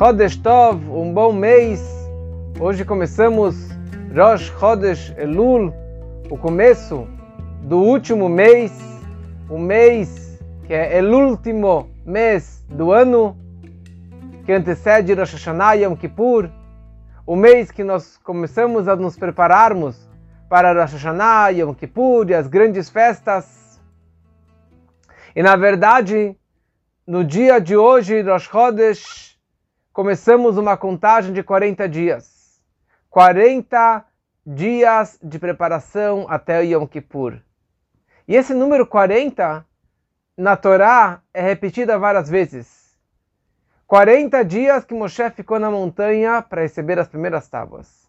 Chodesh Tov, um bom mês. Hoje começamos Rosh Chodesh Elul, o começo do último mês, o mês que é o último mês do ano, que antecede Rosh Hashanah Yom Kippur, o mês que nós começamos a nos prepararmos para Rosh Hashanah Yom Kippur e as grandes festas. E na verdade, no dia de hoje, Rosh Chodesh, começamos uma contagem de 40 dias. 40 dias de preparação até Yom Kippur. E esse número 40 na Torá é repetido várias vezes. 40 dias que Moshe ficou na montanha para receber as primeiras tábuas.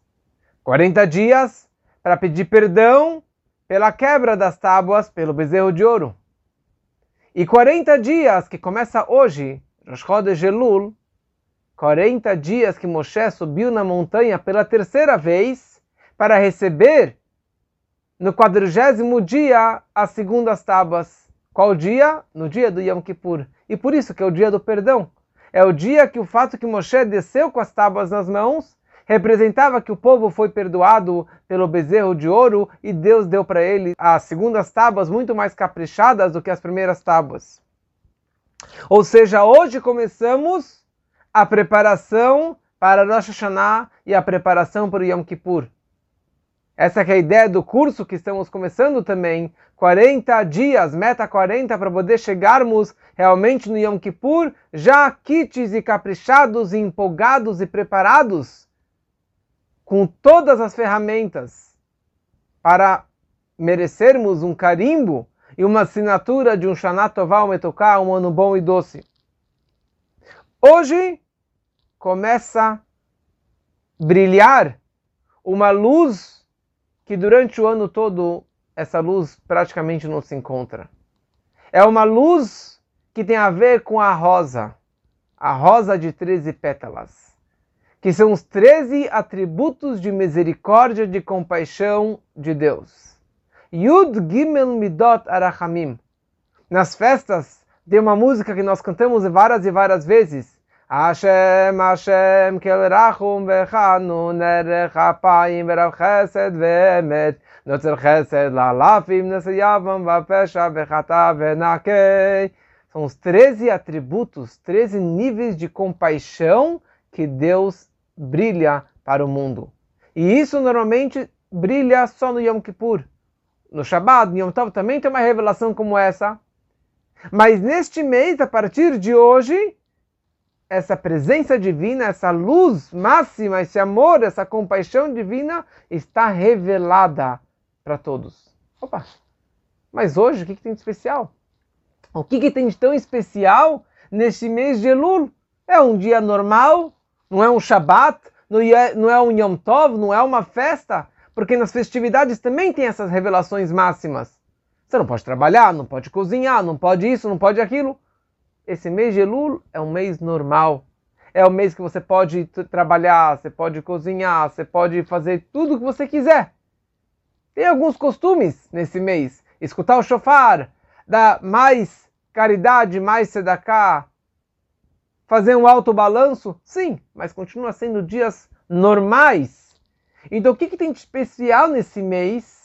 40 dias para pedir perdão pela quebra das tábuas pelo bezerro de ouro. E 40 dias que começa hoje, Rosh Chodesh Elul, 40 dias que Moshe subiu na montanha pela terceira vez para receber no quadrigésimo dia as segundas tábuas. Qual dia? No dia do Yom Kippur. E por isso que é o dia do perdão. É o dia que o fato que Moshe desceu com as tábuas nas mãos representava que o povo foi perdoado pelo bezerro de ouro e Deus deu para ele as segundas tábuas muito mais caprichadas do que as primeiras tábuas. Ou seja, hoje começamos a preparação para Rosh Hashanah e a preparação para o Yom Kippur. Essa é a ideia do curso que estamos começando também, 40 dias, meta 40, para poder chegarmos realmente no Yom Kippur, já kits e caprichados, e empolgados e preparados, com todas as ferramentas para merecermos um carimbo e uma assinatura de um Shana Tová, um um ano bom e doce. Hoje começa a brilhar uma luz que durante o ano todo essa luz praticamente não se encontra. É uma luz que tem a ver com a rosa, a rosa de 13 pétalas, que são os 13 atributos de misericórdia, de compaixão de Deus. Yud Gimel Midot Arachamim. Nas festas tem uma música que nós cantamos várias e várias vezes. Hashem, Hashem, kel rachum vechanu, nerech apayim verav chesed ve'emet, notzer chesed lalafim, neseyavam vapesha vechata venakei. São os 13 atributos, 13 níveis de compaixão que Deus brilha para o mundo. E isso normalmente brilha só no Yom Kippur. No Shabbat, no Yom Tov também tem uma revelação como essa. Mas neste mês, a partir de hoje, essa presença divina, essa luz máxima, esse amor, essa compaixão divina está revelada para todos. Opa! Mas hoje, o que, que tem de especial? O que, que tem de tão especial neste mês de Elul? É um dia normal? Não é um Shabat? Não é, é um Yom Tov? Não é uma festa? Porque nas festividades também tem essas revelações máximas. Você não pode trabalhar, não pode cozinhar, não pode isso, não pode aquilo. Esse mês de Elul é um mês normal. É o mês que você pode trabalhar, você pode cozinhar, você pode fazer tudo o que você quiser. Tem alguns costumes nesse mês. Escutar o shofar, dar mais caridade, mais sedaká, fazer um alto balanço? Sim, mas continua sendo dias normais. Então o que, que tem de especial nesse mês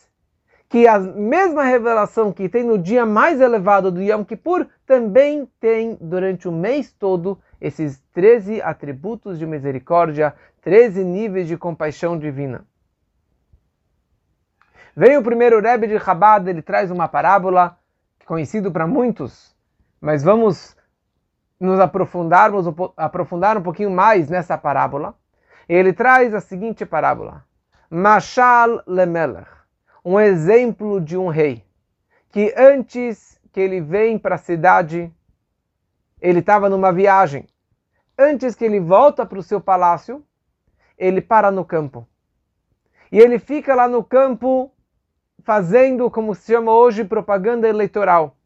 que a mesma revelação que tem no dia mais elevado do Yom Kippur também tem durante o mês todo esses 13 atributos de misericórdia, 13 níveis de compaixão divina. Vem o primeiro Rebbe de Chabad, ele traz uma parábola conhecido para muitos, mas vamos nos aprofundarmos, aprofundar um pouquinho mais nessa parábola. Ele traz a seguinte parábola: Mashal lemelech um exemplo de um rei que antes que ele vem para a cidade, ele estava numa viagem. Antes que ele volta para o seu palácio, ele para no campo. E ele fica lá no campo fazendo, como se chama hoje, propaganda eleitoral.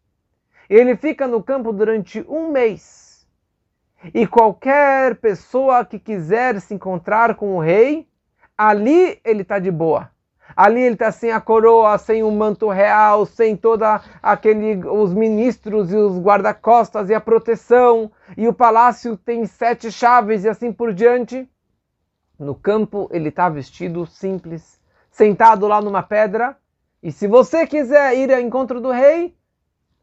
Ele fica no campo durante um mês. E qualquer pessoa que quiser se encontrar com o rei, ali ele está de boa. Ali ele está sem a coroa, sem o manto real, sem toda aquele os ministros e os guarda-costas e a proteção, e o palácio tem sete chaves e assim por diante. No campo ele está vestido simples, sentado lá numa pedra. E se você quiser ir ao encontro do rei,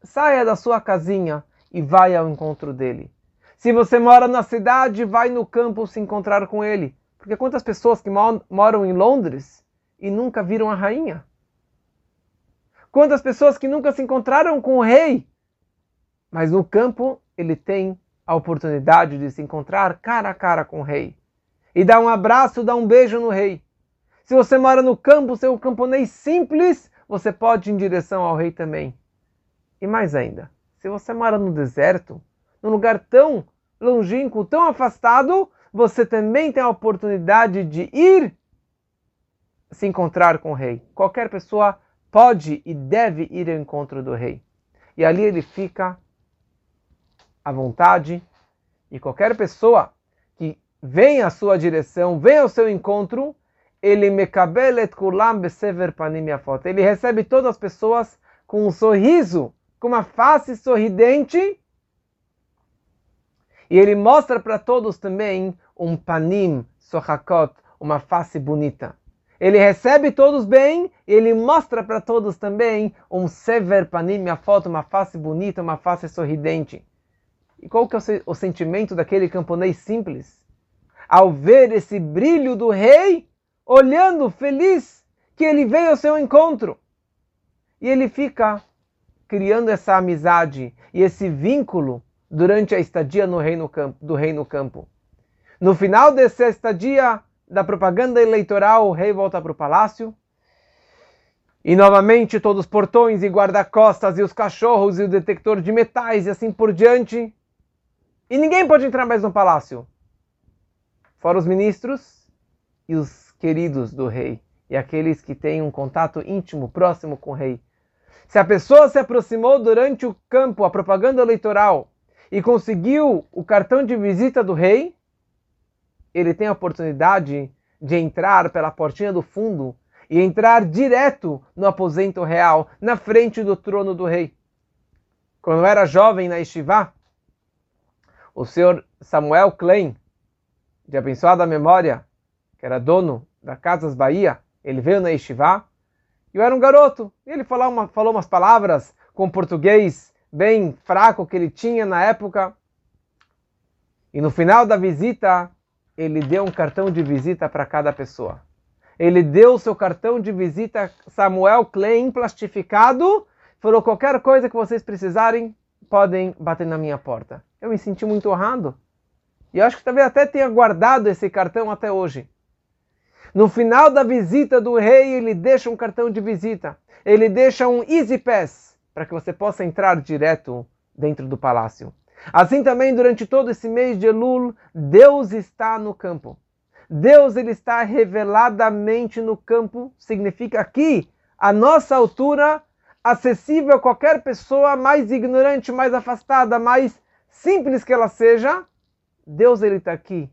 saia da sua casinha e vai ao encontro dele. Se você mora na cidade, vai no campo se encontrar com ele. Porque quantas pessoas que moram em Londres e nunca viram a rainha? Quantas pessoas que nunca se encontraram com o rei? Mas no campo ele tem a oportunidade de se encontrar cara a cara com o rei. E dar um abraço, dar um beijo no rei. Se você mora no campo, ser um camponês simples, você pode ir em direção ao rei também. E mais ainda, se você mora no deserto, num lugar tão longínquo, tão afastado, você também tem a oportunidade de ir se encontrar com o rei. Qualquer pessoa pode e deve ir ao encontro do rei. E ali ele fica à vontade. E qualquer pessoa que vem à sua direção, vem ao seu encontro, ele mekabelet kulam besever panim. Ele recebe todas as pessoas com um sorriso, com uma face sorridente. E ele mostra para todos também um panim sohakot, uma face bonita. Ele recebe todos bem e ele mostra para todos também um sever panim, minha foto, uma face bonita, uma face sorridente. E qual que é o sentimento daquele camponês simples? Ao ver esse brilho do rei, olhando feliz que ele veio ao seu encontro. E ele fica criando essa amizade e esse vínculo durante a estadia no rei no campo, do rei no campo. No final dessa estadia, da propaganda eleitoral, o rei volta para o palácio. E novamente todos os portões e guarda-costas e os cachorros e o detector de metais e assim por diante. E ninguém pode entrar mais no palácio. Fora os ministros e os queridos do rei. E aqueles que têm um contato íntimo, próximo com o rei. Se a pessoa se aproximou durante o campo, a propaganda eleitoral, e conseguiu o cartão de visita do rei, ele tem a oportunidade de entrar pela portinha do fundo e entrar direto no aposento real, na frente do trono do rei. Quando eu era jovem na Estivá, o senhor Samuel Klein, de abençoada memória, que era dono da Casas Bahia, ele veio na Estivá, e eu era um garoto, ele falou, uma, falou umas palavras com português bem fraco que ele tinha na época. E no final da visita, ele deu um cartão de visita para cada pessoa. Ele deu o seu cartão de visita Samuel Klein plastificado, falou qualquer coisa que vocês precisarem, podem bater na minha porta. Eu me senti muito honrado. E acho que talvez até tenha guardado esse cartão até hoje. No final da visita do rei, ele deixa um cartão de visita. Ele deixa um Easy Pass para que você possa entrar direto dentro do palácio. Assim também durante todo esse mês de Elul, Deus está no campo. Deus ele está reveladamente no campo, significa aqui a nossa altura acessível a qualquer pessoa mais ignorante, mais afastada, mais simples que ela seja. Deus ele está aqui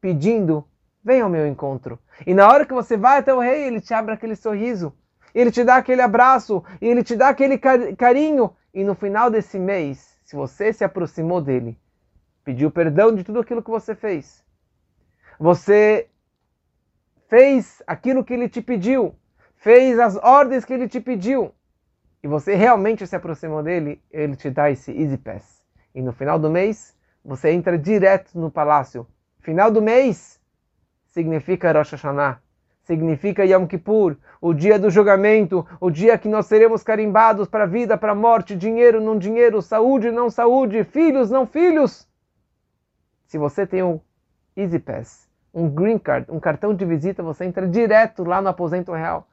pedindo, venha ao meu encontro. E na hora que você vai até o rei, ele te abre aquele sorriso, ele te dá aquele abraço, ele te dá aquele carinho. E no final desse mês, se você se aproximou dele, pediu perdão de tudo aquilo que você fez, você fez aquilo que ele te pediu, fez as ordens que ele te pediu, e você realmente se aproximou dele, ele te dá esse Easy Pass. E no final do mês, você entra direto no palácio. Final do mês significa Rosh Hashanah significa Yom Kippur, o dia do julgamento, o dia que nós seremos carimbados para a vida, para a morte, dinheiro, não dinheiro, saúde, não saúde, filhos, não filhos. Se você tem um Easy Pass, um Green Card, um cartão de visita, você entra direto lá no aposento real.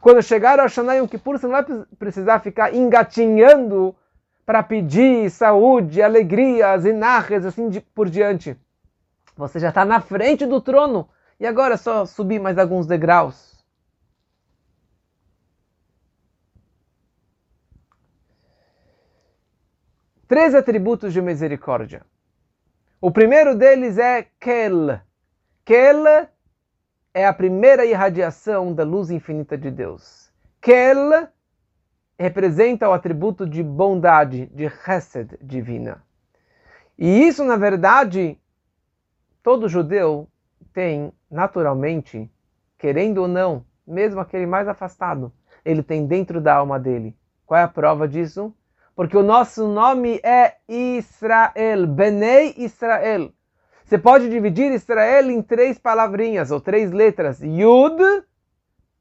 Quando chegar ao Shana Yom Kippur, você não vai precisar ficar engatinhando para pedir saúde, alegria, zinarres, assim por diante. Você já está na frente do trono e agora é só subir mais alguns degraus. Três atributos de misericórdia. O primeiro deles é Kel. Kel é a primeira irradiação da luz infinita de Deus. Kel representa o atributo de bondade, de chesed divina. E isso, na verdade, todo judeu tem naturalmente, querendo ou não, mesmo aquele mais afastado, ele tem dentro da alma dele. Qual é a prova disso? Porque o nosso nome é Israel, Benei Israel. Você pode dividir Israel em três palavrinhas ou três letras: Yud,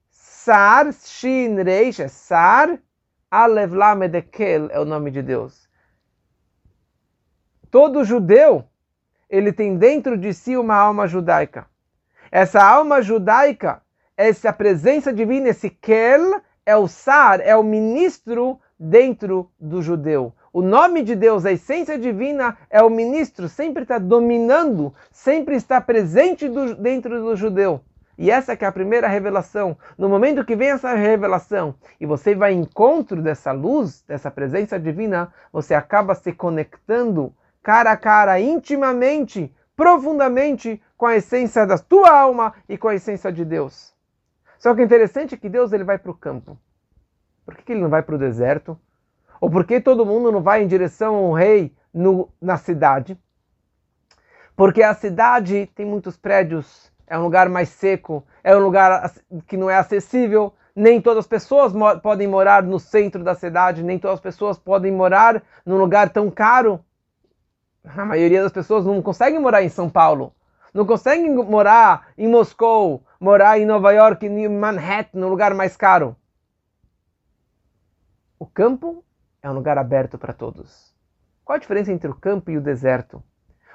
Sar, Shin, Reish, é Sar, Alev, Lamed, é o nome de Deus. Todo judeu, ele tem dentro de si uma alma judaica. Essa alma judaica, essa presença divina, esse Kel, é o Sar, é o ministro dentro do judeu. O nome de Deus, a essência divina, é o ministro, sempre está dominando, sempre está presente do, dentro do judeu. E essa que é a primeira revelação. No momento que vem essa revelação e você vai em encontro dessa luz, dessa presença divina, você acaba se conectando cara a cara, intimamente, profundamente com a essência da tua alma e com a essência de Deus. Só que é interessante que Deus ele vai para o campo. Por que ele não vai para o deserto? Ou por que todo mundo não vai em direção ao rei no, na cidade? Porque a cidade tem muitos prédios, é um lugar mais seco, é um lugar que não é acessível. Nem todas as pessoas mo podem morar no centro da cidade, nem todas as pessoas podem morar num lugar tão caro. A maioria das pessoas não conseguem morar em São Paulo, não conseguem morar em Moscou, morar em Nova York, em Manhattan, num lugar mais caro. O campo é um lugar aberto para todos. Qual a diferença entre o campo e o deserto?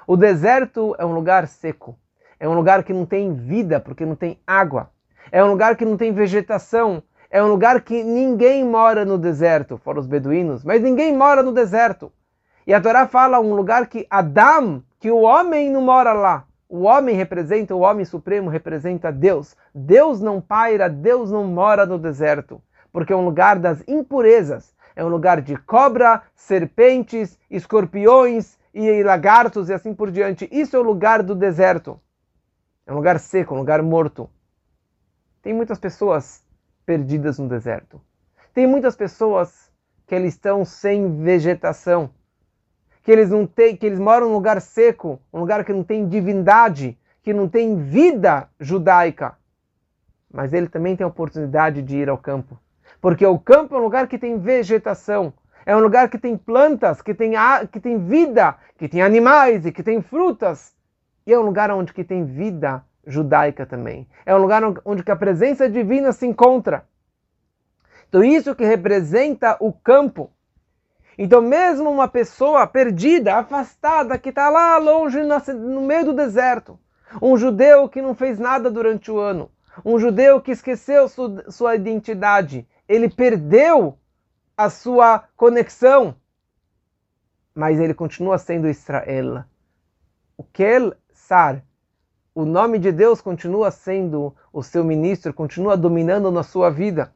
O deserto é um lugar seco, é um lugar que não tem vida porque não tem água, é um lugar que não tem vegetação, é um lugar que ninguém mora no deserto, fora os beduínos, mas ninguém mora no deserto. E a Torá fala um lugar que Adam, que o homem não mora lá. O homem representa, o homem supremo representa Deus. Deus não paira, Deus não mora no deserto, porque é um lugar das impurezas, é um lugar de cobra, serpentes, escorpiões e lagartos e assim por diante. Isso é o lugar do deserto. É um lugar seco, um lugar morto. Tem muitas pessoas perdidas no deserto. Tem muitas pessoas que eles estão sem vegetação, que eles não têm, que eles moram num lugar seco, um lugar que não tem divindade, que não tem vida judaica. Mas ele também tem a oportunidade de ir ao campo porque o campo é um lugar que tem vegetação, é um lugar que tem plantas, que tem, que tem vida, que tem animais e que tem frutas. E é um lugar onde que tem vida judaica também. É um lugar onde que a presença divina se encontra. Então isso que representa o campo. Então mesmo uma pessoa perdida, afastada, que está lá longe no meio do deserto, um judeu que não fez nada durante o ano, um judeu que esqueceu sua identidade, ele perdeu a sua conexão, mas ele continua sendo Israel. O Kel Sar, o nome de Deus continua sendo o seu ministro, continua dominando na sua vida.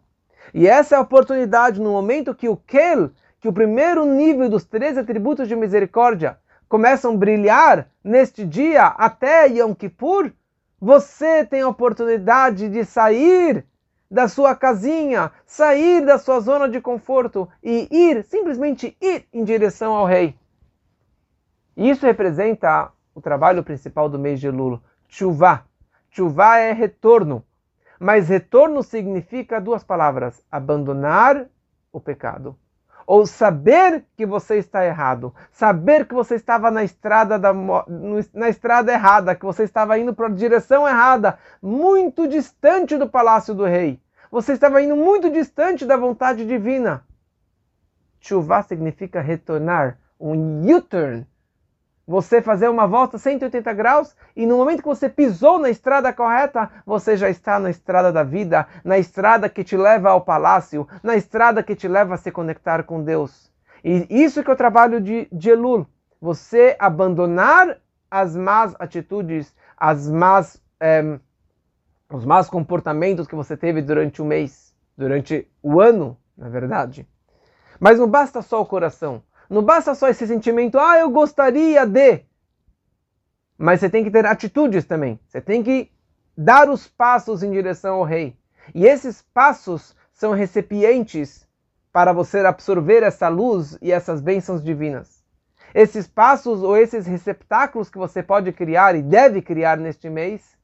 E essa é a oportunidade no momento que o Kel, que o primeiro nível dos três atributos de misericórdia, começam a brilhar neste dia até Yom Kippur, você tem a oportunidade de sair da sua casinha, sair da sua zona de conforto e ir, simplesmente ir em direção ao rei. Isso representa o trabalho principal do mês de Lula, chuvá. Chuvá é retorno, mas retorno significa duas palavras: abandonar o pecado ou saber que você está errado, saber que você estava na estrada da, na estrada errada, que você estava indo para a direção errada, muito distante do palácio do rei. Você estava indo muito distante da vontade divina. Chuvá significa retornar, um U-turn. Você fazer uma volta 180 graus e no momento que você pisou na estrada correta, você já está na estrada da vida, na estrada que te leva ao palácio, na estrada que te leva a se conectar com Deus. E isso que é o trabalho de, Elul. Você abandonar as más atitudes, as más, eh, os más comportamentos que você teve durante o mês, durante o ano, na verdade. Mas não basta só o coração. Não basta só esse sentimento, ah, eu gostaria de. Mas você tem que ter atitudes também. Você tem que dar os passos em direção ao rei. E esses passos são recipientes para você absorver essa luz e essas bênçãos divinas. Esses passos ou esses receptáculos que você pode criar e deve criar neste mês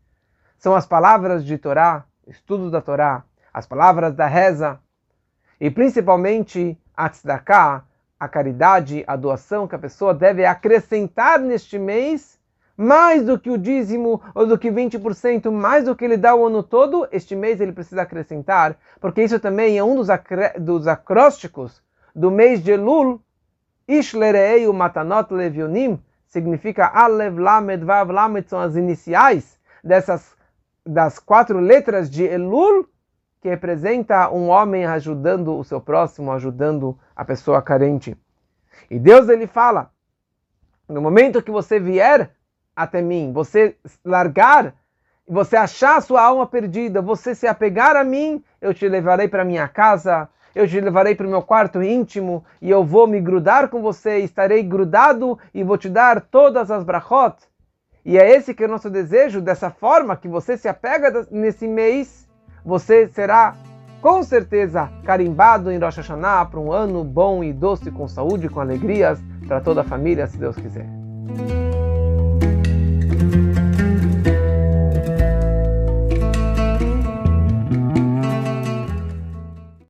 são as palavras de Torá, estudo da Torá, as palavras da reza e principalmente a tzedakah, a caridade, a doação que a pessoa deve acrescentar neste mês mais do que o dízimo ou do que 20%, mais do que ele dá o ano todo, este mês ele precisa acrescentar, porque isso também é um dos, dos acrósticos do mês de Elul, Ishlerei Matanot Levionim, significa Alev Lamed Vav Lamed, são as iniciais dessas das quatro letras de Elul, que representa um homem ajudando o seu próximo, ajudando a pessoa carente. E Deus ele fala: no momento que você vier até mim, você largar, você achar sua alma perdida, você se apegar a mim, eu te levarei para minha casa, eu te levarei para o meu quarto íntimo e eu vou me grudar com você, estarei grudado e vou te dar todas as brachot. E é esse que é o nosso desejo, dessa forma que você se apega nesse mês, você será com certeza carimbado em Rosh Hashanah para um ano bom e doce, com saúde, com alegrias para toda a família, se Deus quiser.